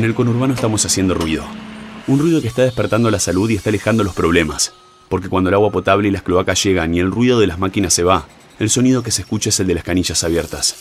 En el conurbano estamos haciendo ruido. Un ruido que está despertando la salud y está alejando los problemas. Porque cuando el agua potable y las cloacas llegan y el ruido de las máquinas se va, el sonido que se escucha es el de las canillas abiertas.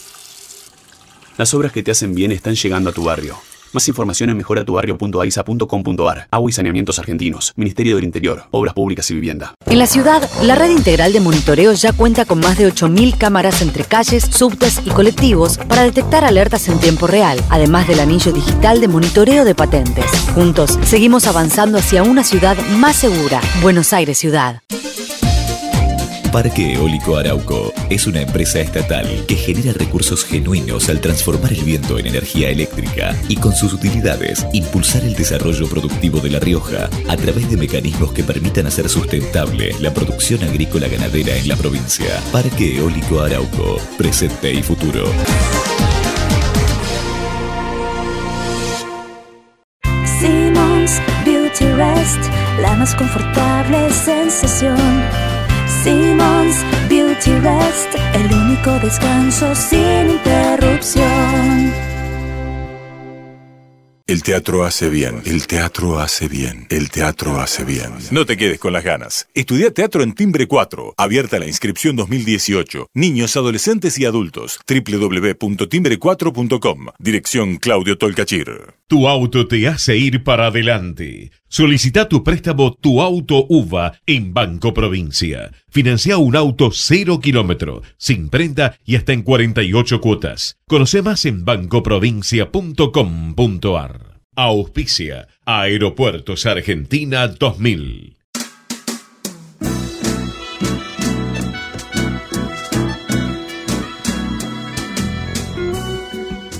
Las obras que te hacen bien están llegando a tu barrio. Más información en mejoratubarrio.aisa.com.ar. Agua y Saneamientos Argentinos. Ministerio del Interior. Obras Públicas y Vivienda. En la ciudad, la red integral de monitoreo ya cuenta con más de 8.000 cámaras entre calles, subtes y colectivos para detectar alertas en tiempo real, además del anillo digital de monitoreo de patentes. Juntos, seguimos avanzando hacia una ciudad más segura. Buenos Aires Ciudad. Parque Eólico Arauco es una empresa estatal que genera recursos genuinos al transformar el viento en energía eléctrica y con sus utilidades impulsar el desarrollo productivo de La Rioja a través de mecanismos que permitan hacer sustentable la producción agrícola ganadera en la provincia. Parque Eólico Arauco, presente y futuro. Simmons Beauty Rest, la más confortable sensación. Simmons Beauty Rest, el único descanso sin interrupción. El teatro hace bien, el teatro hace bien, el teatro hace bien. No te quedes con las ganas. Estudia teatro en Timbre 4. Abierta la inscripción 2018. Niños, adolescentes y adultos. www.timbre4.com. Dirección Claudio Tolcachir. Tu auto te hace ir para adelante. Solicita tu préstamo Tu Auto UVA en Banco Provincia. Financia un auto cero kilómetro, sin prenda y hasta en 48 cuotas. Conoce más en bancoprovincia.com.ar. Auspicia Aeropuertos Argentina 2000.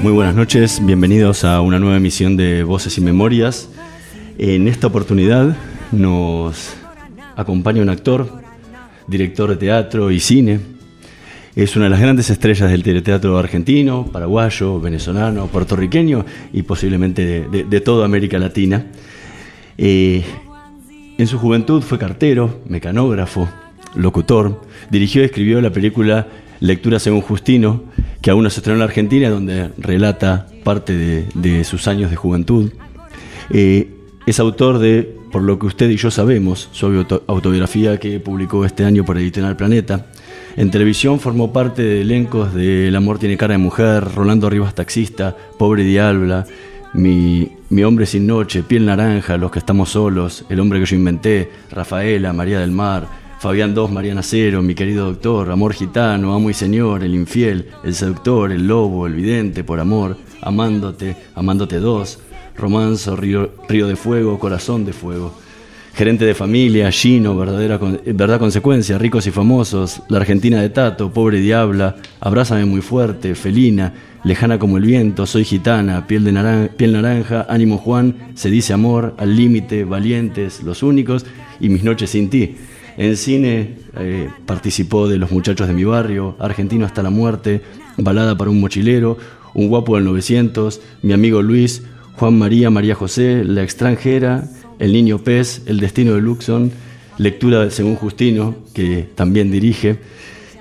Muy buenas noches, bienvenidos a una nueva emisión de Voces y Memorias. En esta oportunidad nos acompaña un actor, director de teatro y cine. Es una de las grandes estrellas del teleteatro argentino, paraguayo, venezolano, puertorriqueño y posiblemente de, toda América Latina. Eh, en su juventud fue cartero, mecanógrafo, locutor. Dirigió y escribió la película Lectura según Justino, que aún no se estrenó en la Argentina, donde relata parte de, sus años de juventud. Eh, es autor de Por lo que usted y yo sabemos, su auto- autobiografía que publicó este año por Editorial Planeta. En televisión formó parte de elencos de El amor tiene cara de mujer, Rolando Rivas Taxista, Pobre Diabla, mi, mi hombre sin noche, Piel Naranja, Los que estamos solos, El hombre que yo inventé, Rafaela, María del Mar, Fabián II, Mariana Cero, Mi querido doctor, Amor gitano, Amo y señor, El infiel, El seductor, El lobo, El vidente, Por amor, Amándote, Amándote dos, Romanzo, Río, Río de Fuego, Corazón de Fuego. Gerente de familia, Gino, verdadera con- verdad consecuencia, ricos y famosos, la Argentina de Tato, pobre diabla, abrázame muy fuerte, felina, lejana como el viento, soy gitana, piel, de piel naranja, ánimo Juan, se dice amor, al límite, valientes, los únicos y mis noches sin ti. En cine eh, participó de Los muchachos de mi barrio, Argentino hasta la muerte, Balada para un mochilero, Un guapo del 900, Mi amigo Luis, Juan María, María José, La extranjera, El niño pez, El destino de Luxon, Lectura según Justino, que también dirige,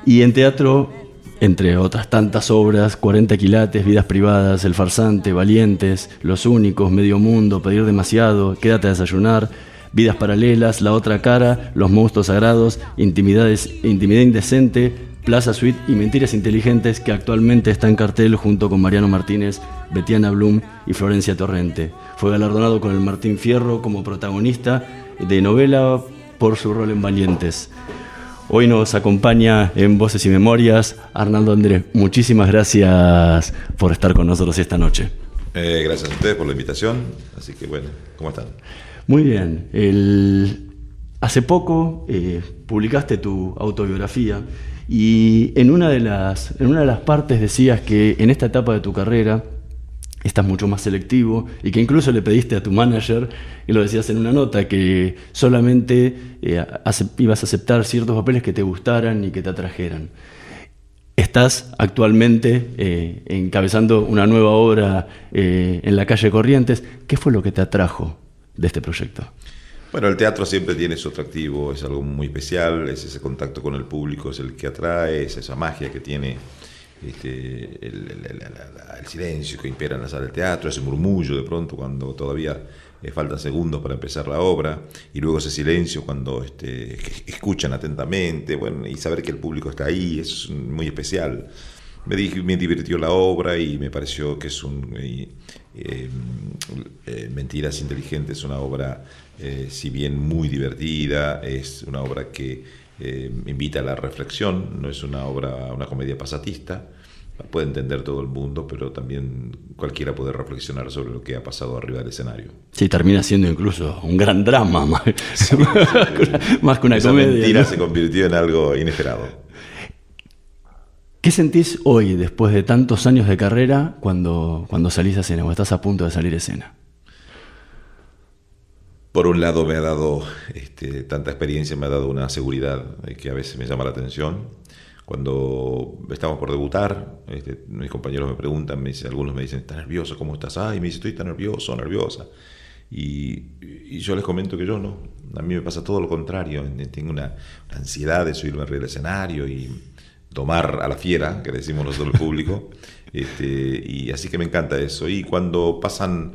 y en teatro, entre otras tantas obras, 40 quilates, Vidas privadas, El farsante, Valientes, Los únicos, Medio mundo, Pedir demasiado, Quédate a desayunar, Vidas paralelas, La otra cara, Los monstruos sagrados, Intimidades, Intimidad indecente, Plaza Suite y Mentiras inteligentes que actualmente está en cartel junto con Mariano Martínez, Betiana Blum y Florencia Torrente. Fue galardonado con el Martín Fierro como protagonista de novela por su rol en Valientes. Hoy nos acompaña en Voces y Memorias Arnaldo Andrés. Muchísimas gracias por estar con nosotros esta noche. Eh, gracias a ustedes por la invitación. Así que bueno, ¿cómo están? Muy bien. Hace poco eh, publicaste tu autobiografía Y en una, de las, en una de las partes decías que en esta etapa de tu carrera estás mucho más selectivo y que incluso le pediste a tu manager, y lo decías en una nota, que solamente eh, ibas a aceptar ciertos papeles que te gustaran y que te atrajeran. Estás actualmente eh, encabezando una nueva obra en la calle Corrientes. ¿Qué fue lo que te atrajo de este proyecto? Bueno, el teatro siempre tiene su atractivo, es algo muy especial, es ese contacto con el público, es el que atrae, es esa magia que tiene este, el, silencio que impera en la sala del teatro, ese murmullo de pronto cuando todavía eh, faltan segundos para empezar la obra, y luego ese silencio cuando este, escuchan atentamente, bueno, y saber que el público está ahí es muy especial. Me, me divirtió la obra y me pareció que es un... Eh, eh, Mentiras Inteligentes es una obra, si bien muy divertida, es una obra que invita a la reflexión, no es una obra, una comedia pasatista, puede entender todo el mundo, pero también cualquiera puede reflexionar sobre lo que ha pasado arriba del escenario. Sí, termina siendo incluso un gran drama, más, que una Esa comedia. mentira se convirtió en algo inesperado. ¿Qué sentís hoy, después de tantos años de carrera, cuando, cuando salís a escena o estás a punto de salir a escena? Por un lado me ha dado, este, tanta experiencia me ha dado una seguridad que a veces me llama la atención cuando estamos por debutar, este, mis compañeros me preguntan, me dicen, algunos me dicen, ¿estás nervioso? ¿Cómo estás? Ay, me dice, estoy tan nervioso, nerviosa. Y, yo les comento que yo no. A mí me pasa todo lo contrario. Tengo una, ansiedad de subirme arriba del escenario y tomar a la fiera, que decimos nosotros el público. Este, y así que me encanta eso. Y cuando pasan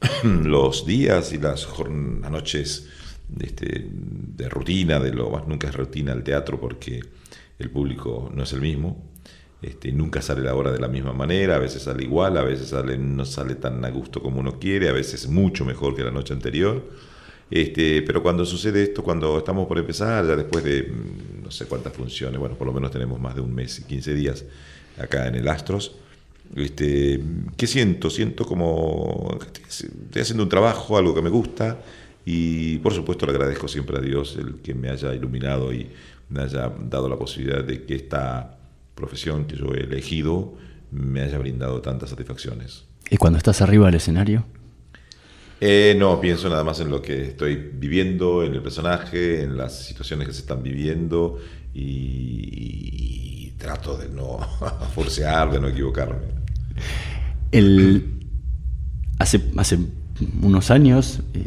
los días y las, las noches este, de rutina, de lo más nunca es rutina el teatro, porque el público no es el mismo. Este, nunca sale la hora de la misma manera, a veces sale igual, a veces sale, no sale tan a gusto como uno quiere, a veces mucho mejor que la noche anterior. Este, pero cuando sucede esto, cuando estamos por empezar, ya después de mm, no sé cuántas funciones, bueno, por lo menos tenemos más de un mes y 15 días acá en el Astros, este, ¿qué siento? Siento como estoy haciendo un trabajo, algo que me gusta, y por supuesto le agradezco siempre a Dios el que me haya iluminado y me haya dado la posibilidad de que esta profesión que yo he elegido me haya brindado tantas satisfacciones. ¿Y cuando estás arriba del escenario? Eh, no, pienso nada más en lo que estoy viviendo, en el personaje, en las situaciones que se están viviendo y, trato de no forcear, de no equivocarme. El, hace, hace unos años eh,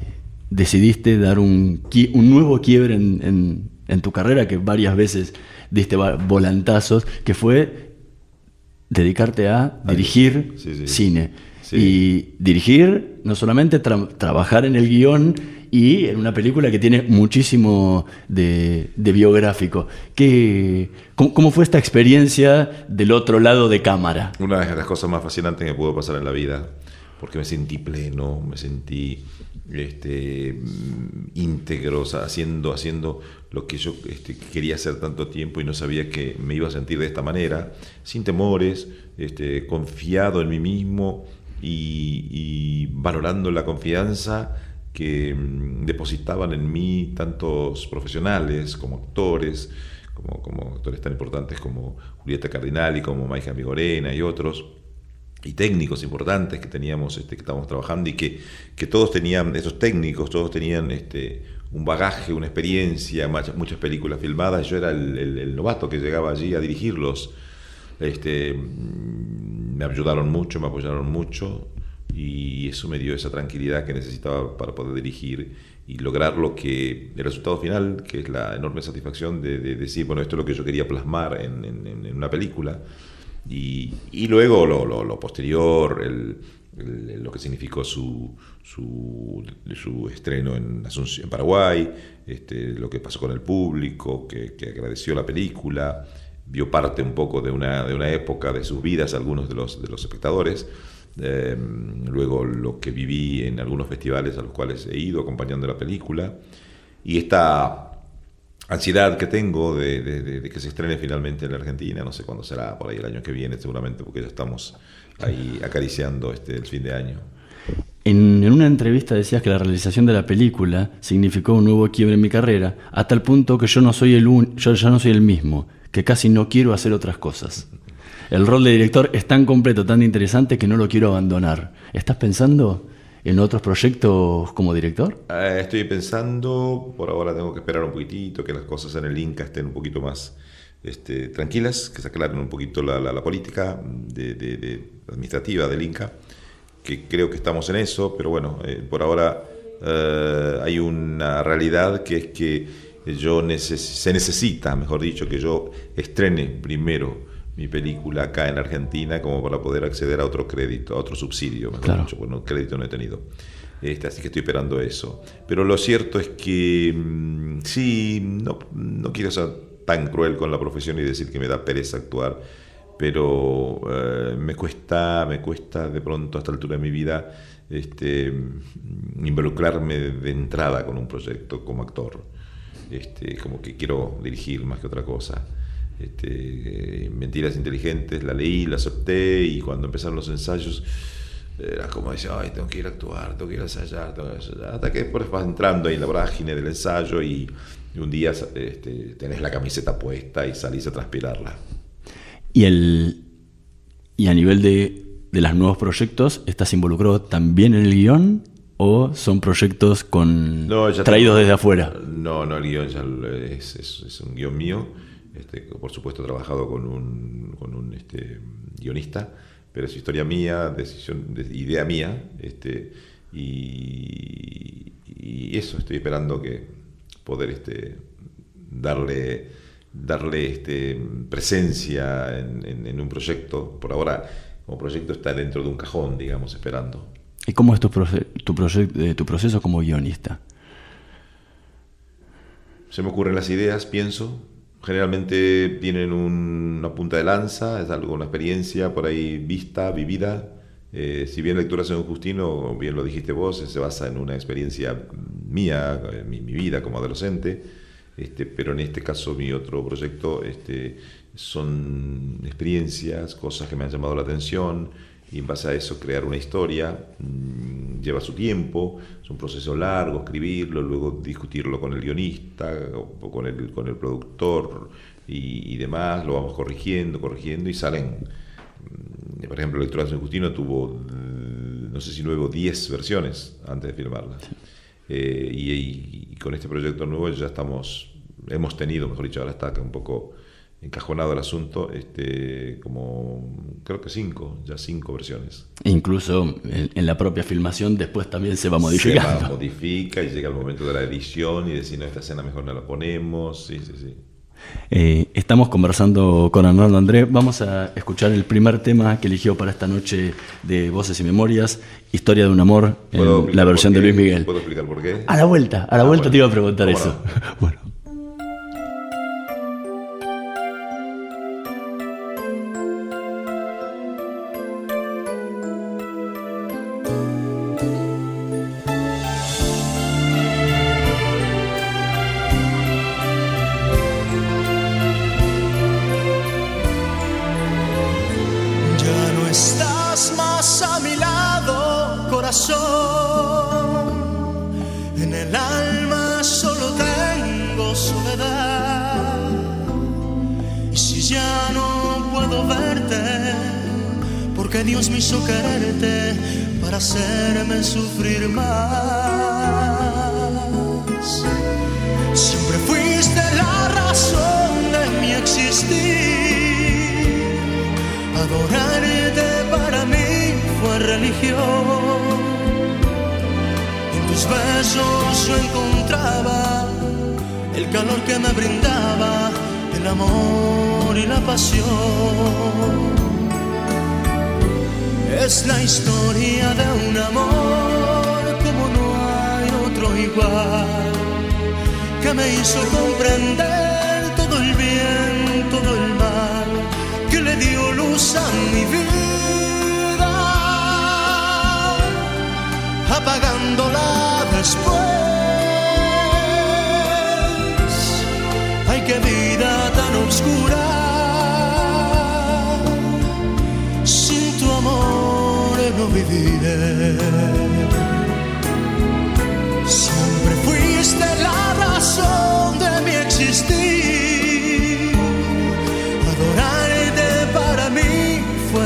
decidiste dar un, un nuevo quiebre en, en tu carrera, que varias veces diste volantazos, que fue dedicarte a dirigir cine. Y dirigir, no solamente trabajar en el guion y en una película que tiene muchísimo de, biográfico. ¿Qué, cómo, fue esta experiencia del otro lado de cámara? Una de las cosas más fascinantes que pudo pasar en la vida, porque me sentí pleno, me sentí este, íntegro, haciendo, haciendo lo que yo este, quería hacer tanto tiempo y no sabía que me iba a sentir de esta manera, sin temores, este, confiado en mí mismo y, valorando la confianza que mm, depositaban en mí tantos profesionales como actores, como, como actores tan importantes como Julieta Cardinali, como Maija Migorena y otros y técnicos importantes que teníamos, este, que estábamos trabajando y que, que todos tenían, esos técnicos, todos tenían este, un bagaje, una experiencia, muchas películas filmadas. Yo era el, novato que llegaba allí a dirigirlos. Este, mm, me ayudaron mucho, me apoyaron mucho y eso me dio esa tranquilidad que necesitaba para poder dirigir y lograr lo que el resultado final, que es la enorme satisfacción de, decir, bueno, esto es lo que yo quería plasmar en, una película. Y, luego lo, posterior, el, lo que significó su, su, estreno en, en Paraguay, este, lo que pasó con el público, que, agradeció la película, vio parte un poco de una, de una época de sus vidas algunos de los, de los espectadores. Em, luego lo que viví en algunos festivales a los cuales he ido acompañando la película. Y esta ansiedad que tengo de, de, que se estrene finalmente en la Argentina, no sé cuándo será, por ahí el año que viene seguramente, porque ya estamos ahí acariciando este, el fin de año. En, una entrevista decías que la realización de la película significó un nuevo quiebre en mi carrera, a tal punto que yo no soy el un, yo ya no soy el mismo, que casi no quiero hacer otras cosas. El rol de director es tan completo, tan interesante que no lo quiero abandonar. ¿Estás pensando en otros proyectos como director? Eh, estoy pensando, por ahora tengo que esperar un poquitito, que las cosas en el Inca estén un poquito más este, tranquilas, que se aclaren un poquito la, política de, administrativa del Inca, que creo que estamos en eso, pero bueno, eh, por ahora eh, hay una realidad que es que yo se necesita, mejor dicho, que yo estrene primero mi película acá en Argentina como para poder acceder a otro crédito, a otro subsidio, mejor dicho, bueno, crédito no he tenido. Este, así que estoy esperando eso. Pero lo cierto es que mm, sí, no, no quiero ser tan cruel con la profesión y decir que me da pereza actuar, pero eh, me cuesta, me cuesta de pronto a esta altura de mi vida este, involucrarme de entrada con un proyecto como actor. Este, como que quiero dirigir más que otra cosa. Este, Mentiras Inteligentes, la leí, la acepté y cuando empezaron los ensayos era como decir, ay, tengo que ir a actuar, tengo que ir a ensayar, tengo que ensayar. Hasta que después vas entrando ahí en la vorágine del ensayo y, un día este, tenés la camiseta puesta y salís a transpirarla. Y, el, y a nivel de, de los nuevos proyectos, ¿estás involucrado también en el guion? ¿O son proyectos con traídos desde afuera? No, no, el guion ya es, es un guion mío este, por supuesto he trabajado con un, con un este, guionista, pero es historia mía, decisión, idea mía, este, y, eso estoy esperando que poder este, darle, darle este, presencia en, un proyecto. Por ahora, como proyecto está dentro de un cajón, digamos, esperando. ¿Y cómo es tu, tu, eh, tu proceso como guionista? Se me ocurren las ideas, pienso, generalmente tienen una punta de lanza, es algo, una experiencia por ahí vista, vivida. Eh, si bien Lectura San Justino, bien lo dijiste vos, se basa en una experiencia mía, en mi, vida como adolescente, este, pero en este caso mi otro proyecto este, son experiencias, cosas que me han llamado la atención, y en base a eso crear una historia mm, lleva su tiempo, es un proceso largo escribirlo, luego discutirlo con el guionista o con el, con el productor y, demás, lo vamos corrigiendo, corrigiendo y salen, mm, por ejemplo, de San Justino tuvo, mm, no sé si luego 10 versiones antes de filmarla. Eh, y, y, con este proyecto nuevo ya estamos, hemos tenido, mejor dicho, ahora está un poco encajonado el asunto, este, como creo que cinco, ya cinco versiones. E incluso en, la propia filmación después también se va modificando. Se modifica y llega el momento de la edición y decir, no, esta escena mejor no la ponemos, sí, sí, sí. Eh, estamos conversando con Arnaldo André. Vamos a escuchar el primer tema que eligió para esta noche de Voces y Memorias, Historia de un Amor, en la versión de Luis Miguel. ¿Puedo explicar por qué? A la vuelta, a la ah, vuelta te iba a preguntar eso. bueno. No.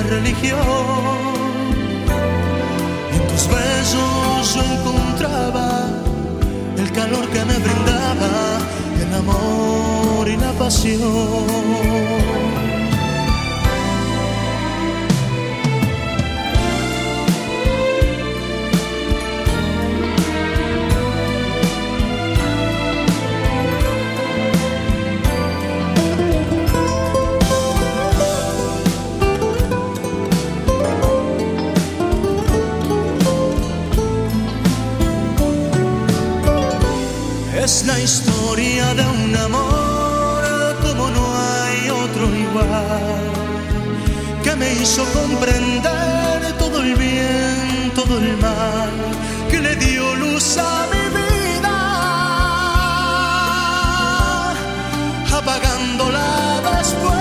Religión. En tus besos yo encontraba el calor que me brindaba el amor y la pasión. La historia de un amor como no hay otro igual, que me hizo comprender todo el bien, todo el mal, que le dio luz a mi vida, apagándola después.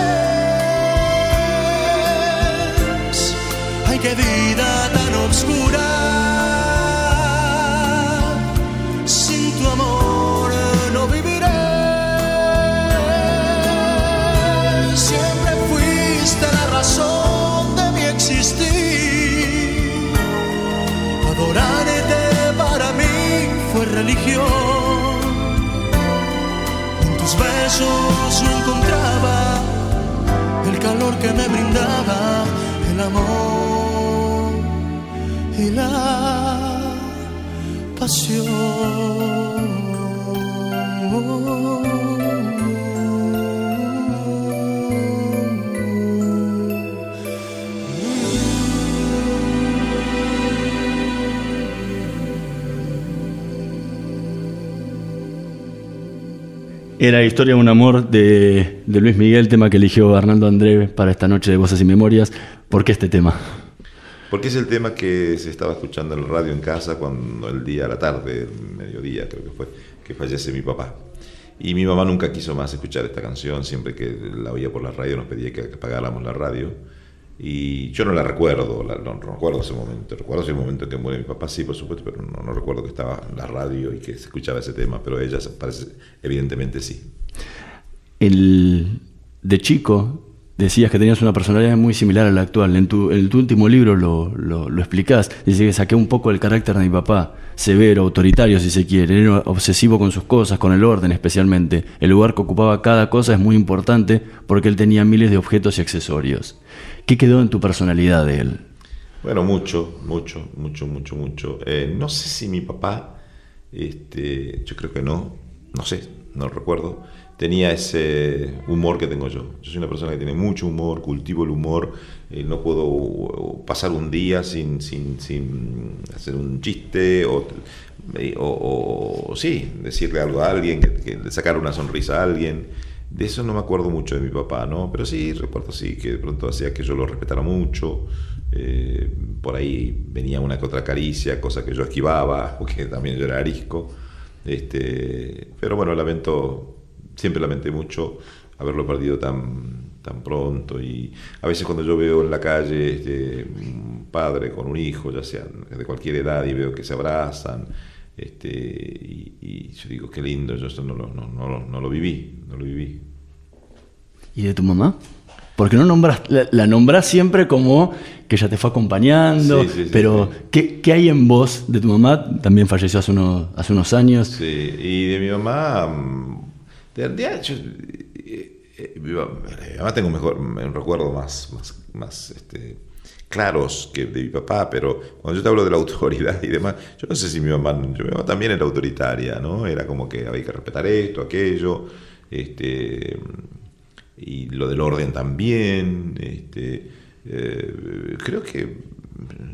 Ay, qué vida tan oscura. En tus besos yo encontraba el calor que me brindaba el amor y la pasión. Era Historia de un amor de, de Luis Miguel, tema que eligió Arnaldo André para esta noche de Voces y Memorias. ¿Por qué este tema? Porque es el tema que se estaba escuchando en el radio en casa cuando el día a la tarde, mediodía creo que fue, que fallece mi papá. Y mi mamá nunca quiso más escuchar esta canción, siempre que la oía por la radio nos pedía que apagáramos la radio. Y yo no la recuerdo, no, recuerdo ese momento. Recuerdo ese momento en que muere mi papá, sí, por supuesto, pero no, recuerdo que estaba en la radio y que se escuchaba ese tema, pero ella parece, evidentemente sí. El, de chico decías que tenías una personalidad muy similar a la actual. En tu, en tu último libro lo, lo, lo explicás. Dice que saqué un poco el carácter de mi papá, severo, autoritario si se quiere. Era obsesivo con sus cosas, con el orden especialmente. El lugar que ocupaba cada cosa es muy importante porque él tenía miles de objetos y accesorios. ¿Qué quedó en tu personalidad de él? Bueno, mucho, mucho, mucho, mucho, mucho. Eh, no sé si mi papá, este, yo creo que no, no sé, no recuerdo, tenía ese humor que tengo yo. Yo soy una persona que tiene mucho humor, cultivo el humor, eh, no puedo pasar un día sin, sin, sin hacer un chiste o, eh, o- sí, decirle algo a alguien, que sacar una sonrisa a alguien. De eso no me acuerdo mucho de mi papá, ¿no? Pero sí, recuerdo sí que de pronto hacía que yo lo respetara mucho. eh, por ahí venía una que otra caricia, cosa que yo esquivaba, porque también yo era arisco. Este, pero bueno, lamento, siempre lamenté mucho haberlo perdido tan, tan pronto. Y a veces cuando yo veo en la calle este, un padre con un hijo, ya sean de cualquier edad, y veo que se abrazan, este, y, y yo digo, qué lindo, yo eso no, lo- no, no, lo- no lo viví, no lo viví. ¿Y de tu mamá? Porque no nombras, la, la nombrás siempre como que ella te fue acompañando, Sí, sí, sí, pero. ¿qué, qué hay en vos de tu mamá? También falleció hace unos, hace unos años. Sí, y de mi mamá, mm, de yo, eh, eh, mi mamá mi mamá tengo un, mejor, un recuerdo más, más, más este, claros que de mi papá, pero cuando yo te hablo de la autoridad y demás, yo no sé si mi mamá, mi mamá también era autoritaria, ¿no? Era como que había que respetar esto, aquello, este, y lo del orden también, este, eh, creo que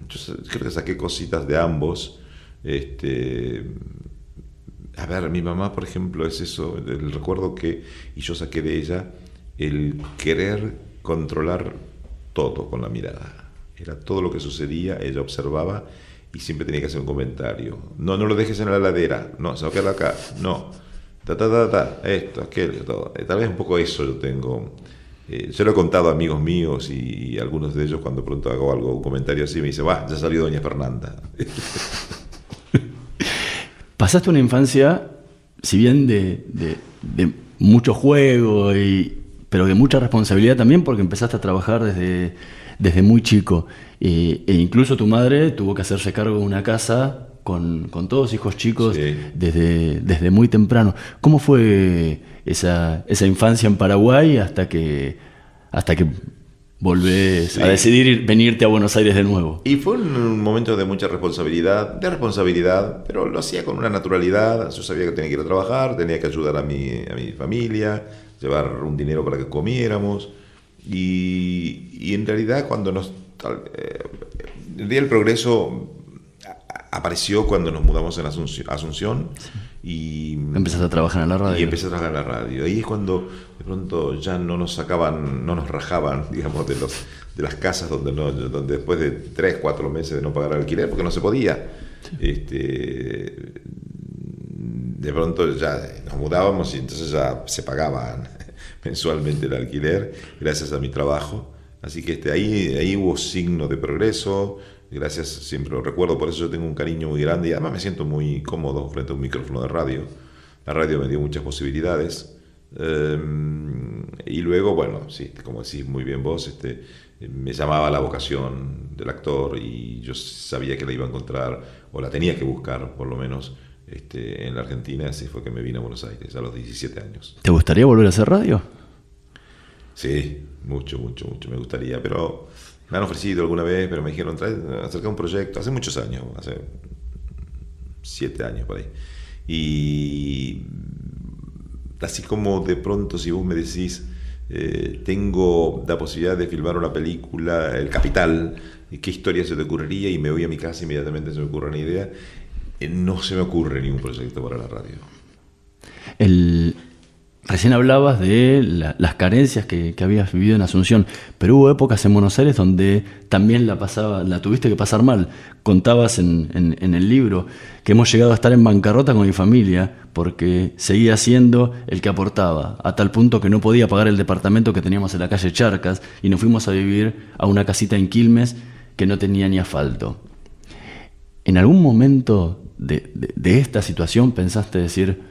yo creo saqué cositas de ambos, este, a ver, mi mamá, por ejemplo, es eso, recuerdo que, y yo saqué de ella, el querer controlar todo con la mirada. Era todo lo que sucedía, ella observaba y siempre tenía que hacer un comentario. No, no lo dejes en la ladera, no, se va a quedar acá, no. Ta, ta, ta, ta, esto, aquello, todo. Eh, Tal vez un poco eso yo tengo. Eh, yo lo he contado a amigos míos y, algunos de ellos cuando pronto hago algo, un comentario así, me dice, va, ya salió doña Fernanda. Pasaste una infancia si bien de, mucho juego, y, pero de mucha responsabilidad también porque empezaste a trabajar desde, desde muy chico. e incluso tu madre tuvo que hacerse cargo de una casa con, con todos hijos chicos desde, desde muy temprano. ¿Cómo fue esa, esa infancia en Paraguay hasta que, hasta que volvés a decidir venirte a Buenos Aires de nuevo? Y fue un momento de mucha responsabilidad, de responsabilidad, pero lo hacía con una naturalidad. Yo sabía que tenía que ir a trabajar, tenía que ayudar a mi, a mi familia, llevar un dinero para que comiéramos. Y, y en realidad cuando nos... Eh, el día del progreso apareció cuando nos mudamos en Asunción, y empezaste a trabajar en la radio. Y empecé a trabajar en la radio. Ahí es cuando de pronto ya no nos sacaban, no nos rajaban, digamos, de los de las casas donde no, donde después de tres, cuatro meses de no pagar alquiler, porque no se podía. Este, de pronto ya nos mudábamos y entonces ya se pagaban mensualmente el alquiler gracias a mi trabajo. Así que este, ahí, ahí hubo signo de progreso, Gracias, siempre lo recuerdo, por eso yo tengo un cariño muy grande y además me siento muy cómodo frente a un micrófono de radio. La radio me dio muchas posibilidades. Em, y luego, bueno, sí, como decís muy bien vos, este, me llamaba la vocación del actor y yo sabía que la iba a encontrar, o la tenía que buscar por lo menos, este, en la Argentina, así fue que me vine a Buenos Aires a los 17 años. ¿Te gustaría volver a hacer radio? Sí, mucho, mucho, mucho me gustaría, pero me han ofrecido alguna vez, pero me dijeron, trae, acerca un proyecto, hace muchos años, hace siete años por ahí. Y así como de pronto si vos me decís, eh, tengo la posibilidad de filmar una película, El Capital, ¿qué historia se te ocurriría? Y me voy a mi casa inmediatamente se me ocurre una idea. Eh, no se me ocurre ningún proyecto para la radio. El, Recién hablabas de las carencias que, habías vivido en Asunción, pero hubo épocas en Buenos Aires donde también la, la tuviste que pasar mal. Contabas en, el libro que hemos llegado a estar en bancarrota con mi familia porque seguía siendo el que aportaba, a tal punto que no podía pagar el departamento que teníamos en la calle Charcas y nos fuimos a vivir a una casita en Quilmes que no tenía ni asfalto. ¿En algún momento de esta situación pensaste decir,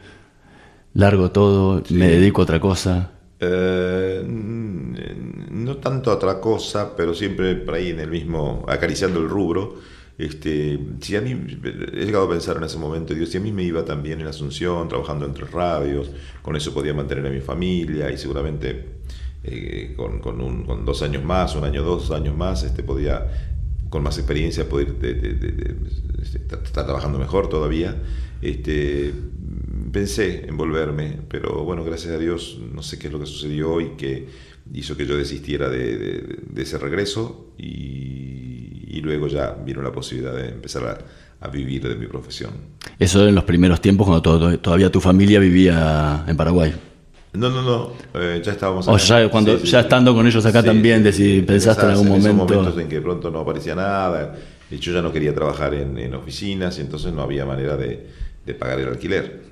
largo todo, me dedico a otra cosa. Eh, no tanto a otra cosa, pero siempre por ahí en el mismo, acariciando el rubro. Este, si a mí, he llegado a pensar en ese momento, digo, si a mí me iba también en Asunción, trabajando entre radios, con eso podía mantener a mi familia y seguramente eh, con, con, un, con, dos años más, un año, dos años más, este, podía, con más experiencia, poder estar trabajando mejor todavía. Este, pensé en volverme, pero bueno, gracias a Dios no sé qué es lo que sucedió y que hizo que yo desistiera de, ese regreso y, luego ya vino la posibilidad de empezar a, vivir de mi profesión. Eso en los primeros tiempos cuando todavía tu familia vivía en Paraguay. No, no, no, eh, ya estábamos O ya, cuando, ya estando con ellos acá también, de pensaste en algún momento... En momentos en que pronto no aparecía nada, yo ya no quería trabajar en, oficinas y entonces no había manera de pagar el alquiler.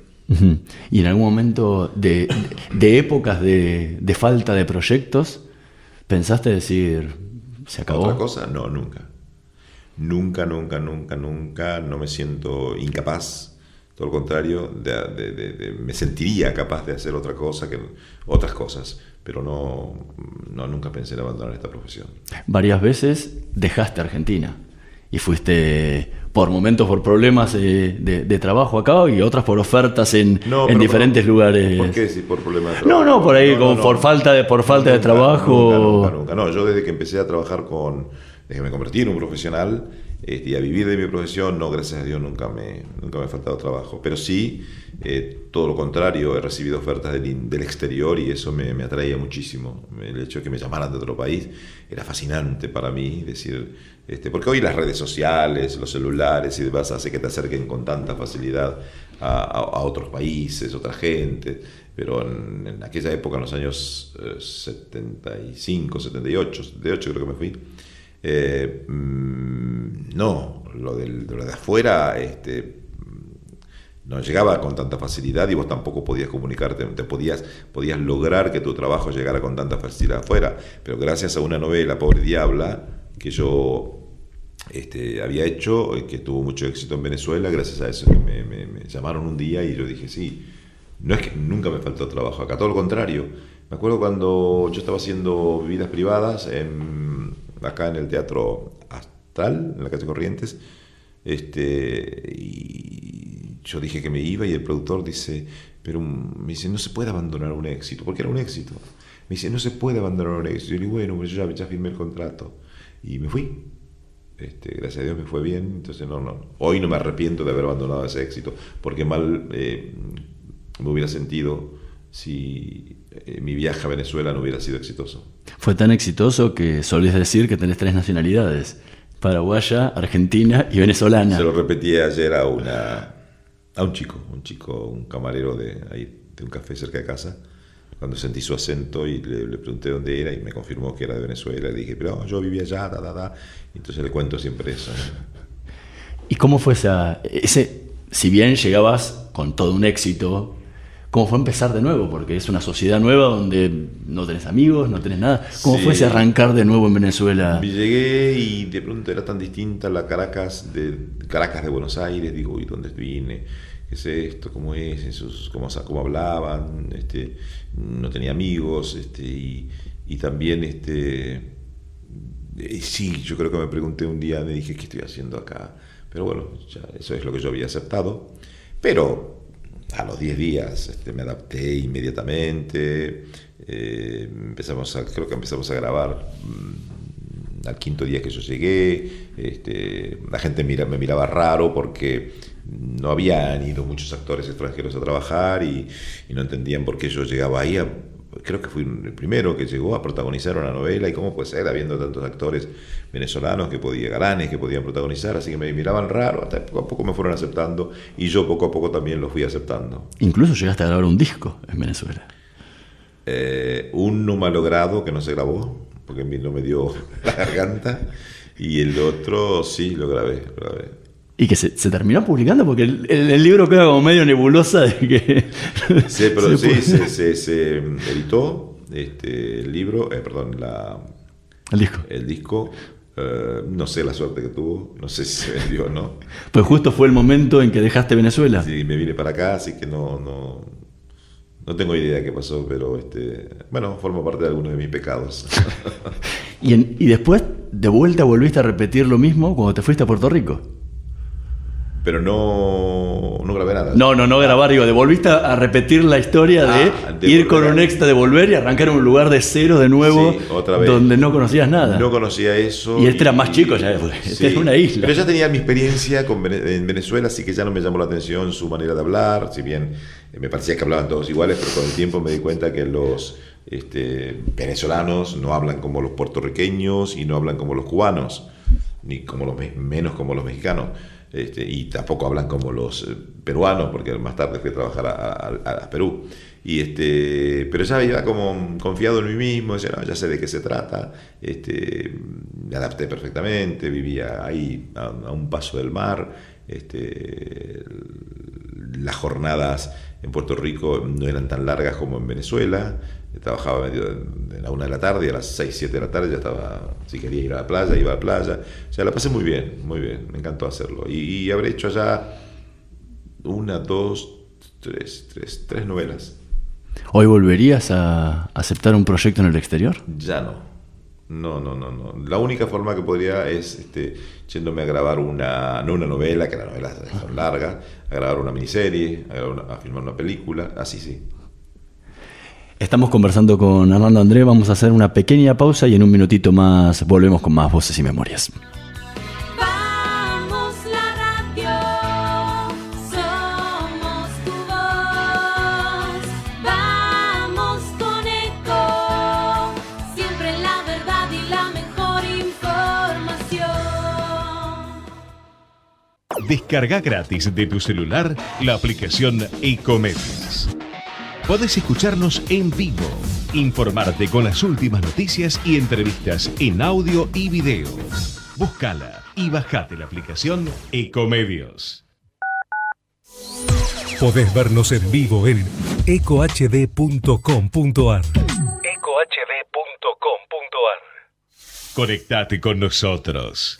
Y en algún momento de, épocas de, falta de proyectos, ¿pensaste decir, se acabó? ¿Otra cosa? No, nunca. Nunca, nunca, nunca, nunca. No me siento incapaz. Todo lo contrario, me sentiría capaz de hacer otra cosa que otras cosas, pero no, no nunca pensé en abandonar esta profesión. Varias veces dejaste Argentina y fuiste por momentos por problemas de, trabajo acá y otras por ofertas en, diferentes lugares. ¿Por qué si por problemas de trabajo? No, no, por ahí como por falta de por falta de trabajo. Nunca, nunca, No, yo desde que empecé a trabajar con, desde que me convertí en un profesional y a vivir de mi profesión, no, gracias a Dios nunca me, nunca me ha faltado trabajo. Pero sí, eh, todo lo contrario, he recibido ofertas del, del exterior y eso me, me, atraía muchísimo. El hecho de que me llamaran de otro país era fascinante para mí, decir este, porque hoy las redes sociales, los celulares y demás hace que te acerquen con tanta facilidad a, otros países, otra gente, pero en, aquella época, en los años 75, 78, 78 creo que me fui, eh, mm, no, lo, del, de, lo de afuera este, no llegaba con tanta facilidad y vos tampoco podías comunicarte, te podías, podías lograr que tu trabajo llegara con tanta facilidad afuera, pero gracias a una novela, Pobre Diabla, que yo este, había hecho, que tuvo mucho éxito en Venezuela, gracias a eso me, llamaron un día y yo dije, sí, no es que nunca me faltó trabajo acá, todo lo contrario. Me acuerdo cuando yo estaba haciendo vidas privadas en, acá en el Teatro Astral, en la calle Corrientes, este, y yo dije que me iba y el productor dice, pero me dice, no se puede abandonar un éxito, porque era un éxito. Me dice, no se puede abandonar un éxito. Yo le digo, bueno, pues yo ya, ya firmé el contrato. Y me fui. Este, gracias a Dios me fue bien, entonces no, no. Hoy no me arrepiento de haber abandonado ese éxito, porque mal eh, me hubiera sentido si eh, mi viaje a Venezuela no hubiera sido exitoso. Fue tan exitoso que solés decir que tenés tres nacionalidades, paraguaya, argentina y venezolana. Se lo repetí ayer a, una, a un chico, un chico, un camarero de, ahí, de un café cerca de casa, cuando sentí su acento y le, pregunté dónde era y me confirmó que era de Venezuela. Le dije, pero yo vivía allá, da, da, da. Entonces le cuento siempre eso. ¿Y cómo fue esa, ese, si bien llegabas con todo un éxito, cómo fue empezar de nuevo? Porque es una sociedad nueva donde no tenés amigos, no tenés nada. ¿Cómo fue ese arrancar de nuevo en Venezuela? Llegué y de pronto era tan distinta la Caracas de, Caracas de Buenos Aires, digo, ¿y dónde vine? ¿Qué es esto? ¿Cómo es? Esos, cómo, cómo hablaban? Este, no tenía amigos, este, y, también, este, sí, yo creo que me pregunté un día, me dije, ¿qué estoy haciendo acá? Pero bueno, eso es lo que yo había aceptado. Pero a los 10 días este, me adapté inmediatamente, eh, empezamos a, creo que empezamos a grabar mm, al quinto día que yo llegué, este, la gente mira, me miraba raro porque no habían ido muchos actores extranjeros a trabajar y, no entendían por qué yo llegaba ahí. Creo que fui el primero que llegó a protagonizar una novela y cómo puede ser habiendo tantos actores venezolanos que podían, galanes que podían protagonizar, así que me miraban raro, hasta poco a poco me fueron aceptando y yo poco a poco también los fui aceptando. Incluso llegaste a grabar un disco en Venezuela. Eh, un no malogrado que no se grabó, porque no me dio la garganta, y el otro sí lo grabé, lo grabé. Y que se, terminó publicando porque el, libro queda como medio nebulosa de que... Sí, pero sí, se, editó este, el libro, eh, perdón, la, el disco. El disco eh, no sé la suerte que tuvo, no sé si se vendió o no. Pues justo fue el momento en que dejaste Venezuela. Sí, me vine para acá, así que no, no, no tengo idea de qué pasó, pero este, bueno, forma parte de algunos de mis pecados. ¿Y, ¿Y después de vuelta volviste a repetir lo mismo cuando te fuiste a Puerto Rico? Pero no, no grabé nada. No, no, no grabar, digo, devolviste a repetir la historia de, ah, ir con un extra de volver y arrancar en un lugar de cero de nuevo, otra vez. donde no conocías nada. No conocía eso. Y este era más chico ya, este es una isla. Pero ya tenía mi experiencia con, en Venezuela, así que ya no me llamó la atención su manera de hablar, si bien eh, me parecía que hablaban todos iguales, pero con el tiempo me di cuenta que los este, venezolanos no hablan como los puertorriqueños y no hablan como los cubanos, ni como los menos como los mexicanos. Este, y tampoco hablan como los eh, peruanos, porque más tarde fui a trabajar a, Perú. Y este, pero ya iba como confiado en mí mismo, decía, no, ya sé de qué se trata, este, me adapté perfectamente, vivía ahí a, un paso del mar, este, las jornadas en Puerto Rico no eran tan largas como en Venezuela, trabajaba medio de la una de la tarde y a las 6, 7 de la tarde ya estaba, si quería ir a la playa, iba a la playa. O sea, la pasé muy bien, muy bien, me encantó hacerlo. Y, habré hecho allá una, dos, tres, tres, tres novelas. ¿Hoy volverías a aceptar un proyecto en el exterior? Ya no. No, no, no, no. La única forma que podría es este, yéndome a grabar una, no una novela, que las novelas son largas, a grabar una miniserie, a, a filmar una película, así sí. Estamos conversando con Hernando André, vamos a hacer una pequeña pausa y en un minutito más volvemos con más voces y memorias. Descarga gratis de tu celular la aplicación Ecomedios Podés escucharnos en vivo, informarte con las últimas noticias y entrevistas en audio y video. Búscala y bajate la aplicación Ecomedios. Podés vernos en vivo en ecohd.com.ar. ecohd.com.ar. Conectate con nosotros.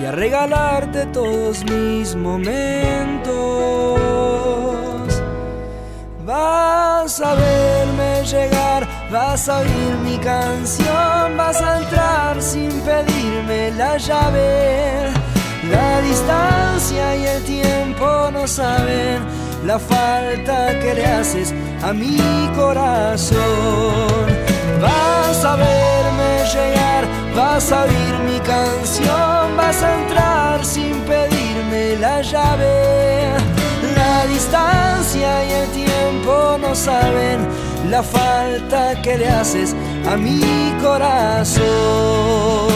y a regalarte todos mis momentos. Vas a verme llegar, vas a oír mi canción, vas a entrar sin pedirme la llave. La distancia y el tiempo no saben la falta que le haces a mi corazón. Vas a verme vas a oír mi canción, vas a entrar sin pedirme la llave. La distancia y el tiempo no saben la falta que le haces a mi corazón.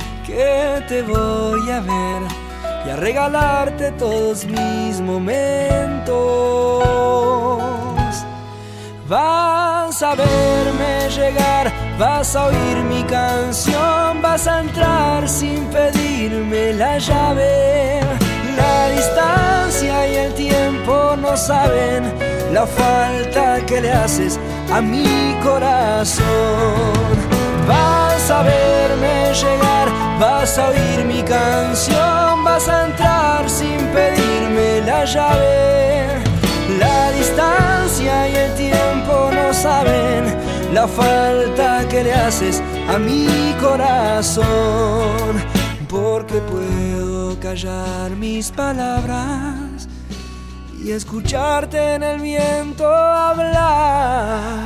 que te voy a ver y a regalarte todos mis momentos. Vas a verme llegar, vas a oír mi canción, vas a entrar sin pedirme la llave. La distancia y el tiempo no saben la falta que le haces a mi corazón. A verme llegar, vas a oír mi canción, vas a entrar sin pedirme la llave. La distancia y el tiempo no saben la falta que le haces a mi corazón, porque puedo callar mis palabras y escucharte en el viento hablar,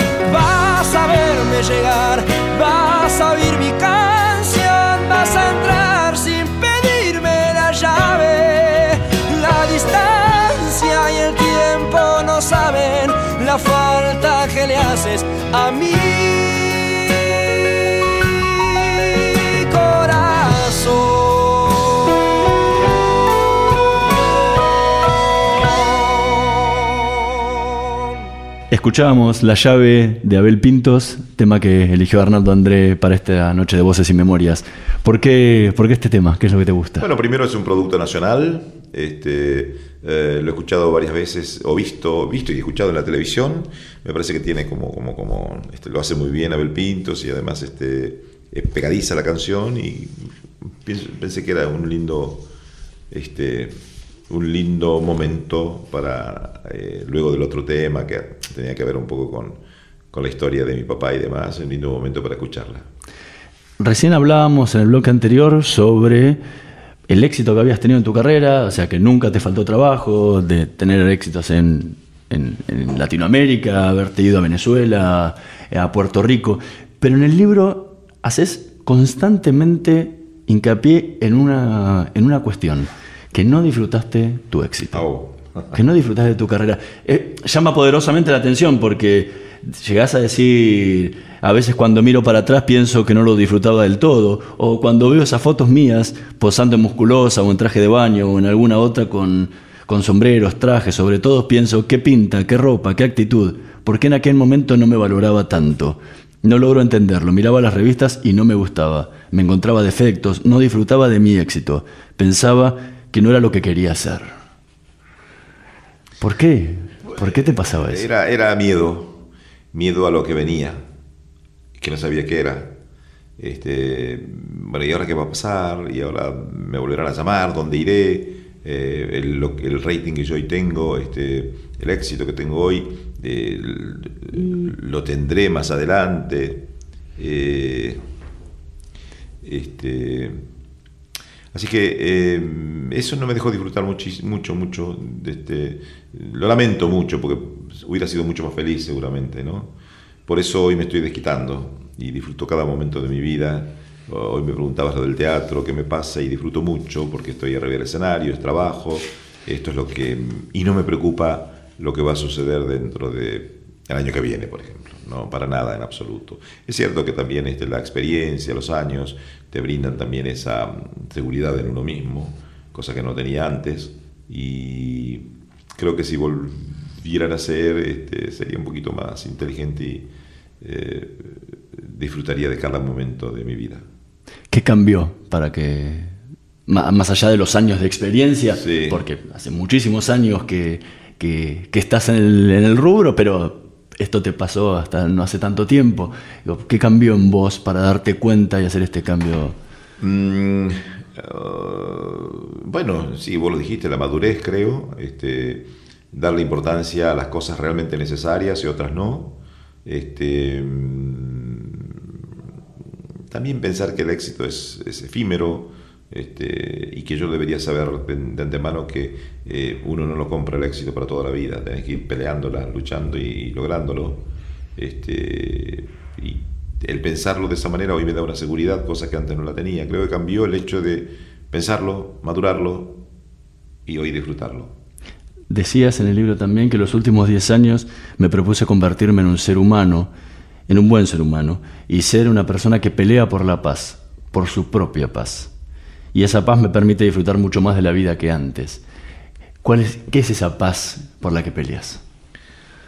A verme llegar, vas a oír mi canción, vas a entrar sin pedirme la llave. La distancia y el tiempo no saben la falta que le haces a mi Escuchábamos La llave de Abel Pintos, tema que eligió Arnaldo André para esta noche de Voces y Memorias. ¿Por qué, por qué este tema? ¿Qué es lo que te gusta? Bueno, primero es un producto nacional. Este, eh, lo he escuchado varias veces, o visto, visto y escuchado en la televisión. Me parece que tiene como, como, como este, lo hace muy bien Abel Pintos y además este, es pegadiza la canción y pensé que era un lindo, este, un lindo momento para, eh, luego del otro tema que tenía que ver un poco con, con la historia de mi papá y demás, un lindo momento para escucharla. Recién hablábamos en el bloque anterior sobre el éxito que habías tenido en tu carrera, o sea, que nunca te faltó trabajo, de tener éxitos en, en- en Latinoamérica, haberte ido a Venezuela, a Puerto Rico, pero en el libro haces constantemente hincapié en una, en una cuestión, que no disfrutaste tu éxito. Que no disfrutaste de tu carrera. Eh, llama poderosamente la atención porque llegás a decir, a veces cuando miro para atrás pienso que no lo disfrutaba del todo, o cuando veo esas fotos mías posando en musculosa o en traje de baño o en alguna otra con, con sombreros, trajes, sobre todo pienso qué pinta, qué ropa, qué actitud, ¿por qué en aquel momento no me valoraba tanto? No logro entenderlo, miraba las revistas y no me gustaba, me encontraba defectos, no disfrutaba de mi éxito, pensaba que no era lo que quería hacer. ¿Por qué? ¿Por qué te pasaba eso? Era, era miedo, miedo a lo que venía, que no sabía qué era. Este, bueno, ¿y ahora qué va a pasar? ¿Y ahora me volverán a llamar? ¿Dónde iré? Eh, el, lo- el rating que yo hoy tengo, este, el éxito que tengo hoy, eh, l- lo tendré más adelante. Eh, este, así que eh, eso no me dejó disfrutar muchis- mucho, mucho. de este, lo lamento mucho porque hubiera sido mucho más feliz seguramente, ¿no? Por eso hoy me estoy desquitando y disfruto cada momento de mi vida. Hoy me preguntabas lo del teatro, qué me pasa y disfruto mucho porque estoy arriba del escenario, es trabajo, esto es lo que... Y no me preocupa lo que va a suceder dentro del año que viene, por ejemplo, no para nada en absoluto. Es cierto que también este, la experiencia, los años, te brindan también esa mm, seguridad en uno mismo, cosa que no tenía antes, y creo que si volvieran a ser, este, sería un poquito más inteligente y eh, disfrutaría de cada momento de mi vida. ¿Qué cambió para que, más allá de los años de experiencia, porque hace muchísimos años que, que- que estás en el, en el rubro, pero esto te pasó hasta no hace tanto tiempo, ¿qué cambió en vos para darte cuenta y hacer este cambio? Mm, uh, bueno, sí, vos lo dijiste, la madurez creo, este, darle importancia a las cosas realmente necesarias y otras no. Este, mm, también pensar que el éxito es efímero este, y que yo debería saber de, antemano que eh, uno no lo compra el éxito para toda la vida, tenés que ir peleándola, luchando y, y lográndolo. Este, y el pensarlo de esa manera hoy me da una seguridad, cosa que antes no la tenía. Creo que cambió el hecho de pensarlo, madurarlo y hoy disfrutarlo. Decías en el libro también que los últimos 10 años me propuse convertirme en un ser humano, en un buen ser humano, y ser una persona que pelea por la paz, por su propia paz. Y esa paz me permite disfrutar mucho más de la vida que antes. ¿Cuál es, ¿Qué es esa paz por la que peleas?